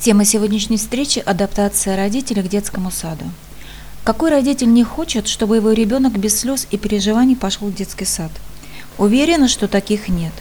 Тема сегодняшней встречи – адаптация родителей к детскому саду. Какой родитель не хочет, чтобы его ребенок без слез и переживаний пошел в детский сад? Уверена, что таких нет.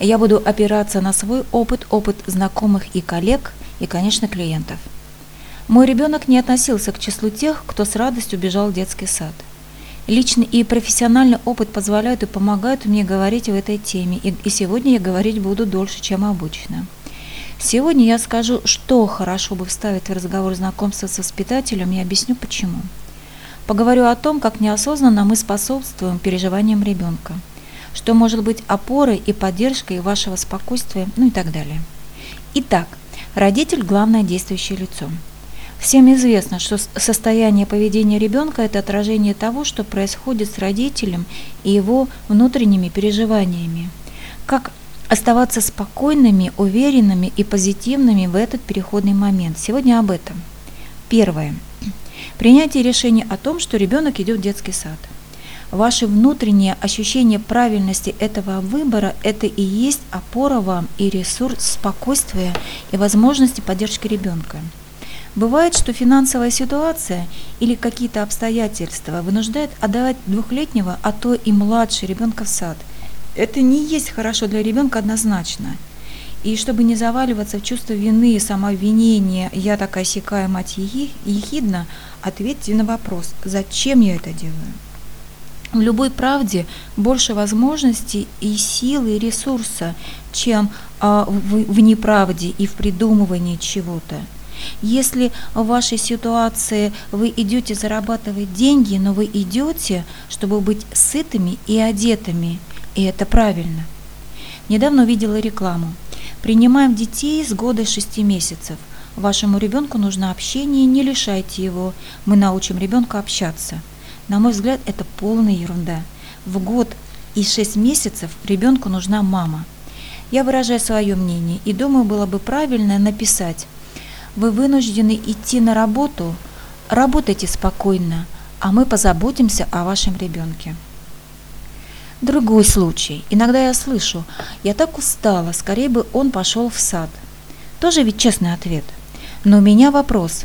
Я буду опираться на свой опыт, опыт знакомых и коллег, и, конечно, клиентов. Мой ребенок не относился к числу тех, кто с радостью бежал в детский сад. Личный и профессиональный опыт позволяют и помогают мне говорить в этой теме, и, и сегодня я говорить буду дольше, чем обычно. Сегодня я скажу, что хорошо бы вставить в разговор знакомства с воспитателем и объясню почему. Поговорю о том, как неосознанно мы способствуем переживаниям ребенка, что может быть опорой и поддержкой вашего спокойствия, ну и так далее. Итак, родитель – главное действующее лицо. Всем известно, что состояние поведения ребенка – это отражение того, что происходит с родителем и его внутренними переживаниями. Как оставаться спокойными, уверенными и позитивными в этот переходный момент. Сегодня об этом. Первое. Принятие решения о том, что ребенок идет в детский сад. Ваше внутреннее ощущение правильности этого выбора – это и есть опора вам и ресурс спокойствия и возможности поддержки ребенка. Бывает, что финансовая ситуация или какие-то обстоятельства вынуждают отдавать двухлетнего, а то и младше ребенка в сад – это не есть хорошо для ребенка однозначно. И чтобы не заваливаться в чувство вины и самообвинения, я такая сякая мать ехидна, ответьте на вопрос, зачем я это делаю? В любой правде больше возможностей и силы, и ресурса, чем а, в, в неправде и в придумывании чего-то. Если в вашей ситуации вы идете зарабатывать деньги, но вы идете, чтобы быть сытыми и одетыми, и это правильно. Недавно увидела рекламу. Принимаем детей с года 6 месяцев. Вашему ребенку нужно общение, не лишайте его. Мы научим ребенка общаться. На мой взгляд, это полная ерунда. В год и 6 месяцев ребенку нужна мама. Я выражаю свое мнение и думаю, было бы правильно написать. Вы вынуждены идти на работу, работайте спокойно, а мы позаботимся о вашем ребенке. Другой случай. Иногда я слышу, я так устала, скорее бы он пошел в сад. Тоже ведь честный ответ. Но у меня вопрос.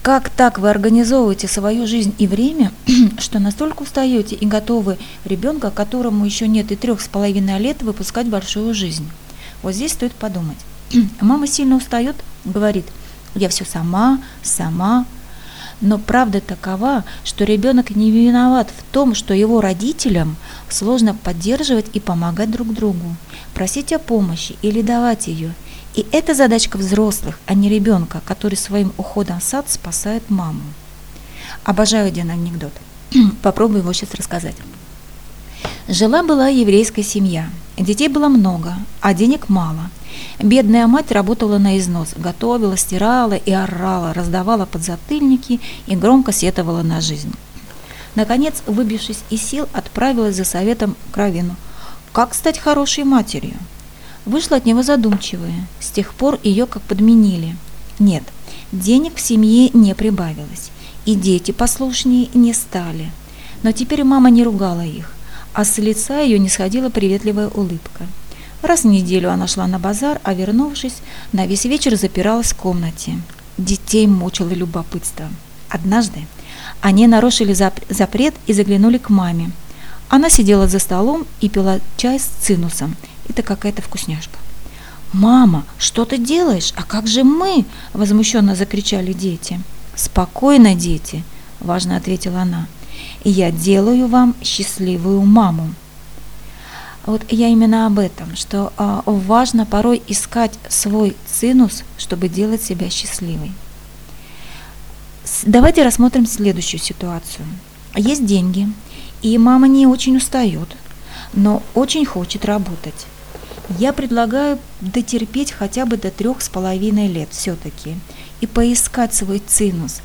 Как так вы организовываете свою жизнь и время, что настолько устаете и готовы ребенка, которому еще нет и трех с половиной лет, выпускать большую жизнь? Вот здесь стоит подумать. Мама сильно устает, говорит, я все сама, сама, но правда такова, что ребенок не виноват в том, что его родителям сложно поддерживать и помогать друг другу, просить о помощи или давать ее. И это задачка взрослых, а не ребенка, который своим уходом в сад спасает маму. Обожаю один анекдот. Попробую его сейчас рассказать. Жила-была еврейская семья. Детей было много, а денег мало – Бедная мать работала на износ, готовила, стирала и орала, раздавала подзатыльники и громко сетовала на жизнь. Наконец, выбившись из сил, отправилась за советом к Равину. Как стать хорошей матерью? Вышла от него задумчивая. С тех пор ее как подменили. Нет, денег в семье не прибавилось, и дети послушнее не стали. Но теперь мама не ругала их, а с лица ее не сходила приветливая улыбка. Раз в неделю она шла на базар, а вернувшись, на весь вечер запиралась в комнате. Детей мучило любопытство. Однажды они нарушили запрет и заглянули к маме. Она сидела за столом и пила чай с цинусом. Это какая-то вкусняшка. «Мама, что ты делаешь? А как же мы?» – возмущенно закричали дети. «Спокойно, дети», – важно ответила она. «Я делаю вам счастливую маму». Вот я именно об этом, что а, важно порой искать свой цинус, чтобы делать себя счастливой. Давайте рассмотрим следующую ситуацию. Есть деньги, и мама не очень устает, но очень хочет работать. Я предлагаю дотерпеть хотя бы до трех с половиной лет все-таки и поискать свой цинус,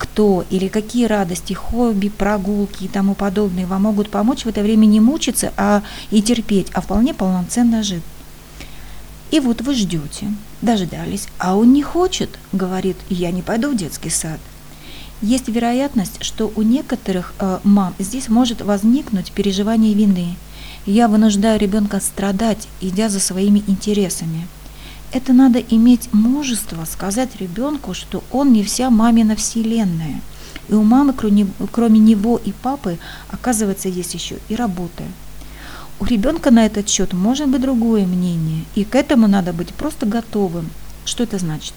кто или какие радости, хобби, прогулки и тому подобное вам могут помочь в это время не мучиться а и терпеть, а вполне полноценно жить. И вот вы ждете, дождались, а он не хочет, говорит, я не пойду в детский сад. Есть вероятность, что у некоторых э, мам здесь может возникнуть переживание вины. Я вынуждаю ребенка страдать, идя за своими интересами. Это надо иметь мужество сказать ребенку, что он не вся мамина вселенная. И у мамы, кроме, него и папы, оказывается, есть еще и работа. У ребенка на этот счет может быть другое мнение, и к этому надо быть просто готовым. Что это значит?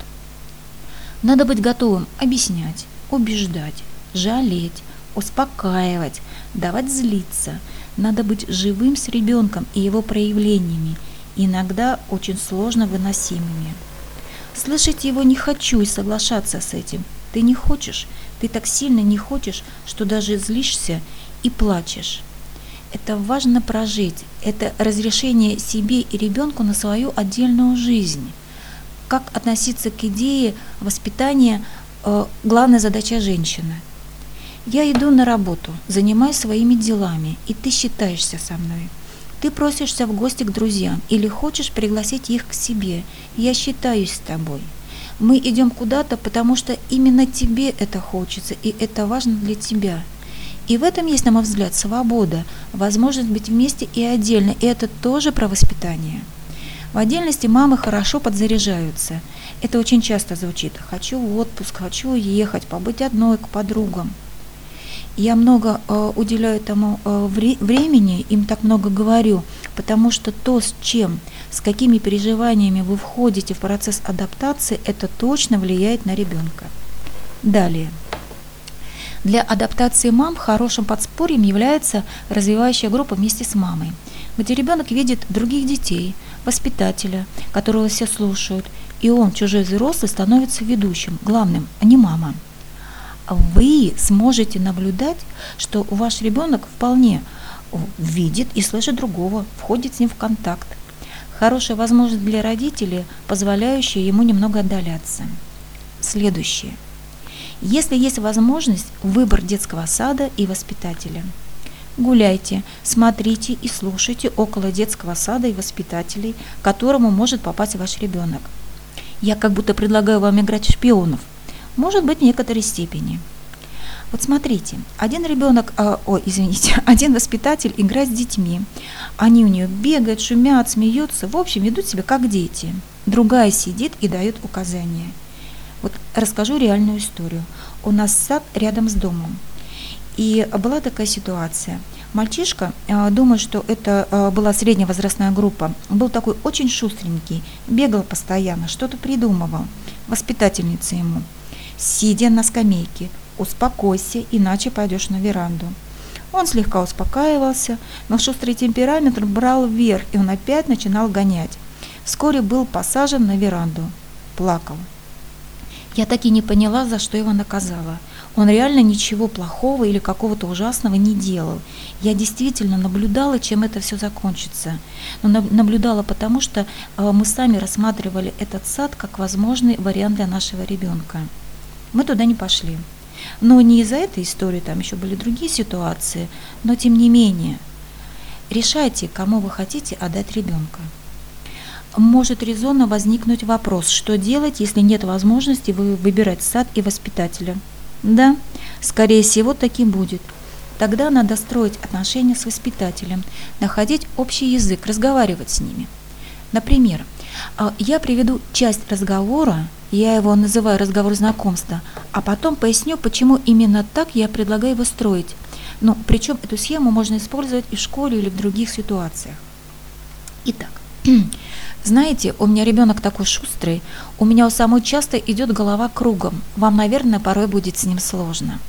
Надо быть готовым объяснять, убеждать, жалеть, успокаивать, давать злиться. Надо быть живым с ребенком и его проявлениями, иногда очень сложно выносимыми. Слышать его не хочу и соглашаться с этим. Ты не хочешь, ты так сильно не хочешь, что даже злишься и плачешь. Это важно прожить, это разрешение себе и ребенку на свою отдельную жизнь. Как относиться к идее воспитания э, главная задача женщины. Я иду на работу, занимаюсь своими делами, и ты считаешься со мной. Ты просишься в гости к друзьям или хочешь пригласить их к себе. Я считаюсь с тобой. Мы идем куда-то, потому что именно тебе это хочется, и это важно для тебя. И в этом есть, на мой взгляд, свобода, возможность быть вместе и отдельно, и это тоже про воспитание. В отдельности мамы хорошо подзаряжаются. Это очень часто звучит «хочу в отпуск, хочу уехать, побыть одной к подругам». Я много э, уделяю этому э, вре- времени, им так много говорю, потому что то, с чем, с какими переживаниями вы входите в процесс адаптации, это точно влияет на ребенка. Далее. Для адаптации мам хорошим подспорьем является развивающая группа вместе с мамой, где ребенок видит других детей, воспитателя, которого все слушают, и он, чужой взрослый, становится ведущим, главным, а не мама вы сможете наблюдать, что ваш ребенок вполне видит и слышит другого, входит с ним в контакт. Хорошая возможность для родителей, позволяющая ему немного отдаляться. Следующее. Если есть возможность, выбор детского сада и воспитателя. Гуляйте, смотрите и слушайте около детского сада и воспитателей, к которому может попасть ваш ребенок. Я как будто предлагаю вам играть в шпионов – может быть, в некоторой степени. Вот смотрите, один ребенок, э, ой, извините, один воспитатель играет с детьми. Они у нее бегают, шумят, смеются, в общем, ведут себя как дети. Другая сидит и дает указания. Вот расскажу реальную историю. У нас сад рядом с домом. И была такая ситуация. Мальчишка, э, думаю, что это э, была средняя возрастная группа, был такой очень шустренький, бегал постоянно, что-то придумывал. Воспитательница ему – сидя на скамейке. «Успокойся, иначе пойдешь на веранду». Он слегка успокаивался, но шустрый темперамент брал вверх, и он опять начинал гонять. Вскоре был посажен на веранду. Плакал. Я так и не поняла, за что его наказала. Он реально ничего плохого или какого-то ужасного не делал. Я действительно наблюдала, чем это все закончится. Но наблюдала потому, что э, мы сами рассматривали этот сад как возможный вариант для нашего ребенка. Мы туда не пошли. Но не из-за этой истории, там еще были другие ситуации, но тем не менее, решайте, кому вы хотите отдать ребенка. Может резонно возникнуть вопрос, что делать, если нет возможности выбирать сад и воспитателя. Да, скорее всего, таки будет. Тогда надо строить отношения с воспитателем, находить общий язык, разговаривать с ними. Например, а, я приведу часть разговора, я его называю разговор знакомства, а потом поясню, почему именно так я предлагаю его строить. Но причем эту схему можно использовать и в школе или в других ситуациях. Итак, знаете, у меня ребенок такой шустрый, у меня у самой часто идет голова кругом. Вам, наверное, порой будет с ним сложно.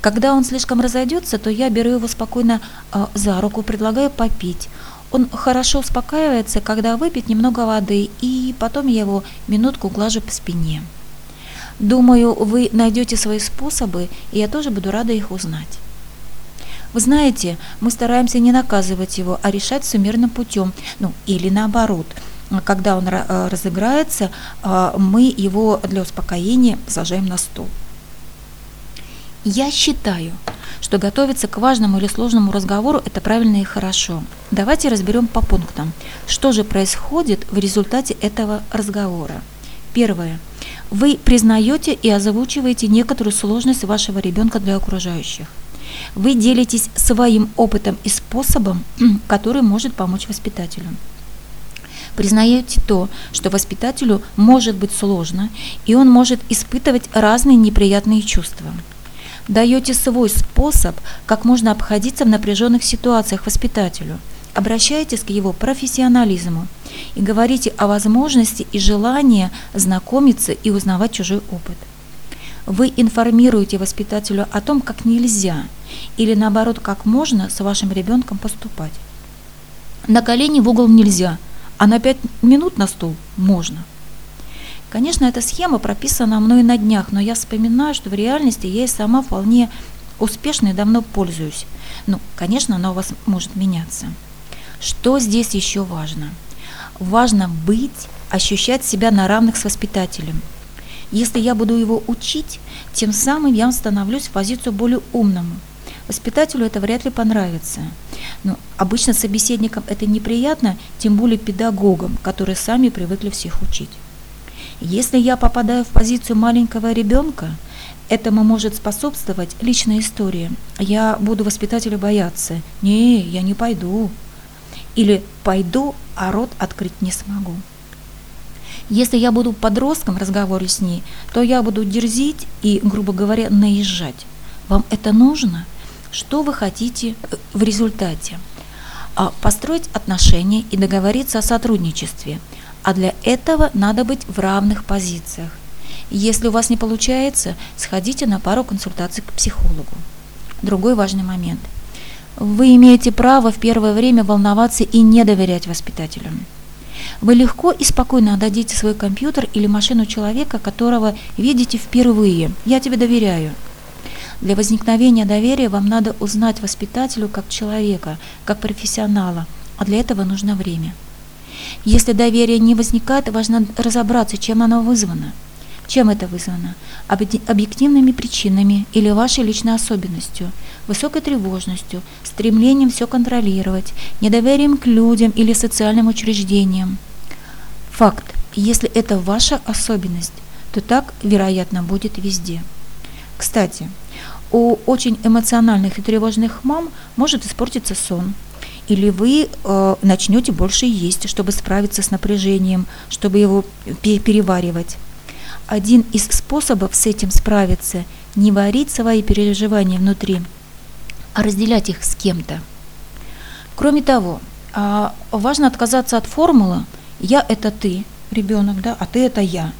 Когда он слишком разойдется, то я беру его спокойно э, за руку, предлагаю попить. Он хорошо успокаивается, когда выпьет немного воды, и потом я его минутку глажу по спине. Думаю, вы найдете свои способы, и я тоже буду рада их узнать. Вы знаете, мы стараемся не наказывать его, а решать все мирным путем, ну или наоборот. Когда он э, разыграется, э, мы его для успокоения сажаем на стол. Я считаю, что готовиться к важному или сложному разговору – это правильно и хорошо. Давайте разберем по пунктам, что же происходит в результате этого разговора. Первое. Вы признаете и озвучиваете некоторую сложность вашего ребенка для окружающих. Вы делитесь своим опытом и способом, который может помочь воспитателю. Признаете то, что воспитателю может быть сложно, и он может испытывать разные неприятные чувства. Даете свой способ, как можно обходиться в напряженных ситуациях воспитателю. Обращайтесь к его профессионализму и говорите о возможности и желании знакомиться и узнавать чужой опыт. Вы информируете воспитателю о том, как нельзя или наоборот, как можно с вашим ребенком поступать. На колени в угол нельзя, а на пять минут на стол можно. Конечно, эта схема прописана мной на днях, но я вспоминаю, что в реальности я и сама вполне успешно и давно пользуюсь. Ну, конечно, она у вас может меняться. Что здесь еще важно? Важно быть, ощущать себя на равных с воспитателем. Если я буду его учить, тем самым я становлюсь в позицию более умному. Воспитателю это вряд ли понравится. Но обычно собеседникам это неприятно, тем более педагогам, которые сами привыкли всех учить. Если я попадаю в позицию маленького ребенка, этому может способствовать личная история. Я буду воспитателя бояться. Не, я не пойду. Или пойду, а рот открыть не смогу. Если я буду подростком в разговоре с ней, то я буду дерзить и, грубо говоря, наезжать. Вам это нужно? Что вы хотите э, в результате? А построить отношения и договориться о сотрудничестве – а для этого надо быть в равных позициях. Если у вас не получается, сходите на пару консультаций к психологу. Другой важный момент. Вы имеете право в первое время волноваться и не доверять воспитателям. Вы легко и спокойно отдадите свой компьютер или машину человека, которого видите впервые. Я тебе доверяю. Для возникновения доверия вам надо узнать воспитателю как человека, как профессионала, а для этого нужно время. Если доверие не возникает, важно разобраться, чем оно вызвано. Чем это вызвано? Объективными причинами или вашей личной особенностью, высокой тревожностью, стремлением все контролировать, недоверием к людям или социальным учреждениям. Факт. Если это ваша особенность, то так, вероятно, будет везде. Кстати, у очень эмоциональных и тревожных мам может испортиться сон – или вы э, начнете больше есть, чтобы справиться с напряжением, чтобы его переваривать. Один из способов с этим справиться – не варить свои переживания внутри, а разделять их с кем-то. Кроме того, э, важно отказаться от формулы «я – это ты, ребенок, да, а ты – это я».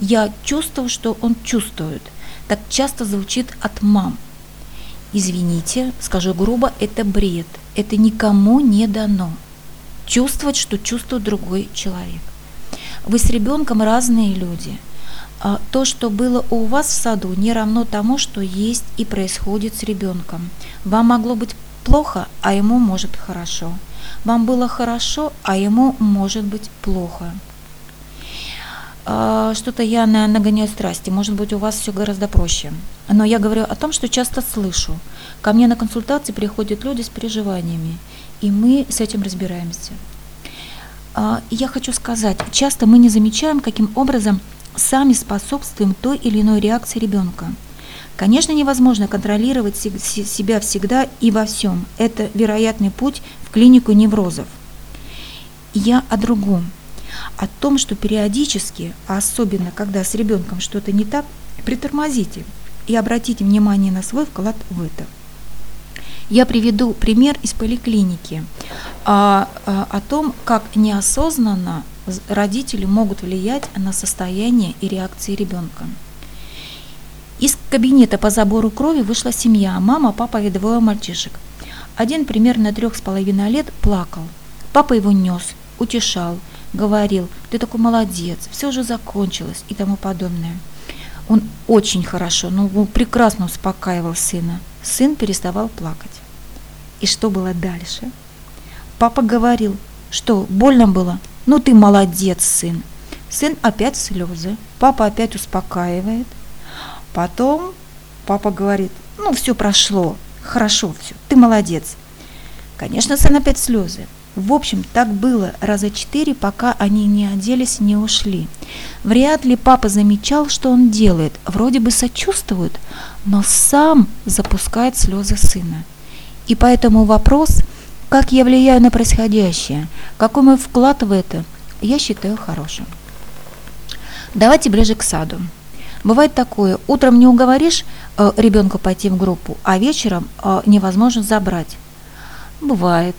«Я чувствую, что он чувствует». Так часто звучит от мам. Извините, скажу грубо, это бред – это никому не дано. Чувствовать, что чувствует другой человек. Вы с ребенком разные люди. А то, что было у вас в саду, не равно тому, что есть и происходит с ребенком. Вам могло быть плохо, а ему может хорошо. Вам было хорошо, а ему может быть плохо. А, что-то я на, нагоняю страсти. Может быть, у вас все гораздо проще. Но я говорю о том, что часто слышу. Ко мне на консультации приходят люди с переживаниями, и мы с этим разбираемся. А, я хочу сказать, часто мы не замечаем, каким образом сами способствуем той или иной реакции ребенка. Конечно, невозможно контролировать себя всегда и во всем. Это вероятный путь в клинику неврозов. Я о другом о том, что периодически, а особенно когда с ребенком что-то не так, притормозите и обратите внимание на свой вклад в это. Я приведу пример из поликлиники о, а, о том, как неосознанно родители могут влиять на состояние и реакции ребенка. Из кабинета по забору крови вышла семья, мама, папа и двое мальчишек. Один примерно трех с половиной лет плакал. Папа его нес, утешал – говорил, ты такой молодец, все уже закончилось и тому подобное. Он очень хорошо, ну, прекрасно успокаивал сына. Сын переставал плакать. И что было дальше? Папа говорил, что больно было? Ну ты молодец, сын. Сын опять слезы. Папа опять успокаивает. Потом папа говорит, ну все прошло, хорошо все, ты молодец. Конечно, сын опять слезы. В общем, так было раза четыре, пока они не оделись, не ушли. Вряд ли папа замечал, что он делает. Вроде бы сочувствует, но сам запускает слезы сына. И поэтому вопрос, как я влияю на происходящее, какой мой вклад в это, я считаю хорошим. Давайте ближе к саду. Бывает такое, утром не уговоришь э, ребенка пойти в группу, а вечером э, невозможно забрать. Бывает.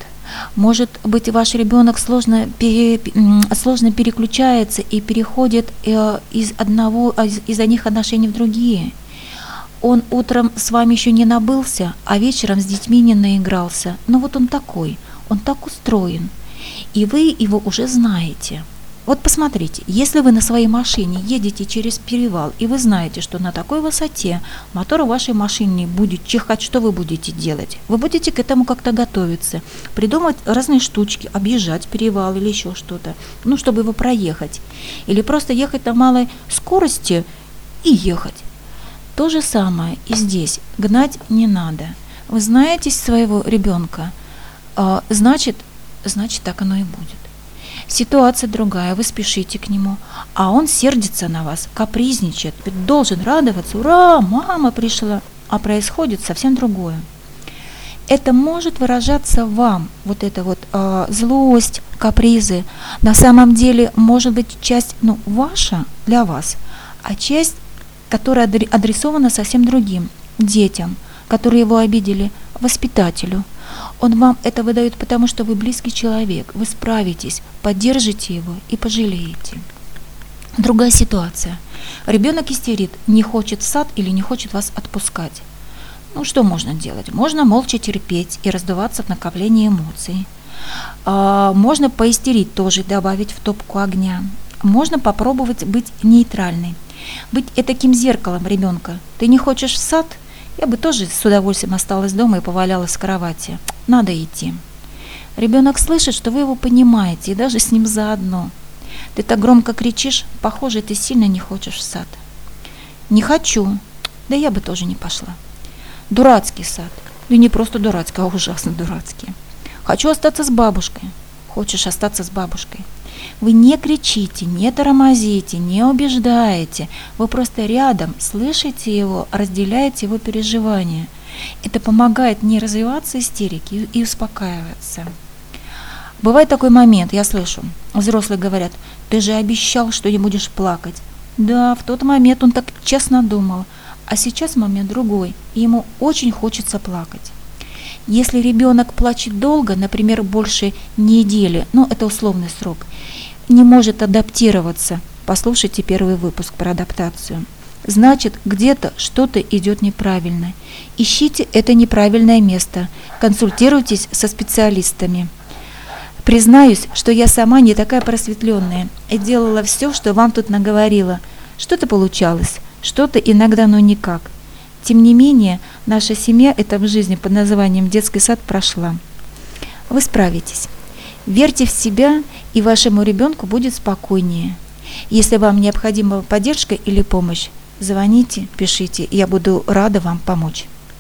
Может быть, ваш ребенок сложно, пере, сложно переключается и переходит э, из одного из, из одних отношений в другие. Он утром с вами еще не набылся, а вечером с детьми не наигрался. Но вот он такой, он так устроен. И вы его уже знаете. Вот посмотрите, если вы на своей машине едете через перевал, и вы знаете, что на такой высоте мотор вашей машины будет чихать, что вы будете делать? Вы будете к этому как-то готовиться, придумать разные штучки, объезжать перевал или еще что-то, ну, чтобы его проехать. Или просто ехать на малой скорости и ехать. То же самое и здесь. Гнать не надо. Вы знаете своего ребенка, а, значит, значит так оно и будет. Ситуация другая, вы спешите к нему, а он сердится на вас, капризничает, ведь должен радоваться, ура, мама пришла, а происходит совсем другое. Это может выражаться вам, вот эта вот э, злость, капризы. На самом деле, может быть, часть, ну, ваша для вас, а часть которая адресована совсем другим детям, которые его обидели, воспитателю. Он вам это выдает потому, что вы близкий человек, вы справитесь, поддержите его и пожалеете. Другая ситуация. Ребенок истерит, не хочет в сад или не хочет вас отпускать. Ну, что можно делать? Можно молча терпеть и раздуваться в накоплении эмоций. А, можно поистерить тоже, добавить в топку огня. Можно попробовать быть нейтральной быть таким зеркалом ребенка. Ты не хочешь в сад? Я бы тоже с удовольствием осталась дома и повалялась в кровати. Надо идти. Ребенок слышит, что вы его понимаете и даже с ним заодно. Ты так громко кричишь, похоже, ты сильно не хочешь в сад. Не хочу. Да я бы тоже не пошла. Дурацкий сад. Да не просто дурацкий, а ужасно дурацкий. Хочу остаться с бабушкой. Хочешь остаться с бабушкой. Вы не кричите, не тормозите, не убеждаете. Вы просто рядом, слышите его, разделяете его переживания. Это помогает не развиваться истерики и успокаиваться. Бывает такой момент, я слышу, взрослые говорят, ты же обещал, что не будешь плакать. Да, в тот момент он так честно думал, а сейчас момент другой, и ему очень хочется плакать. Если ребенок плачет долго, например, больше недели, ну это условный срок, не может адаптироваться, послушайте первый выпуск про адаптацию. Значит, где-то что-то идет неправильно. Ищите это неправильное место, консультируйтесь со специалистами. Признаюсь, что я сама не такая просветленная и делала все, что вам тут наговорила. Что-то получалось, что-то иногда, но никак. Тем не менее, наша семья это в жизни под названием детский сад прошла. Вы справитесь. Верьте в себя, и вашему ребенку будет спокойнее. Если вам необходима поддержка или помощь, звоните, пишите, я буду рада вам помочь.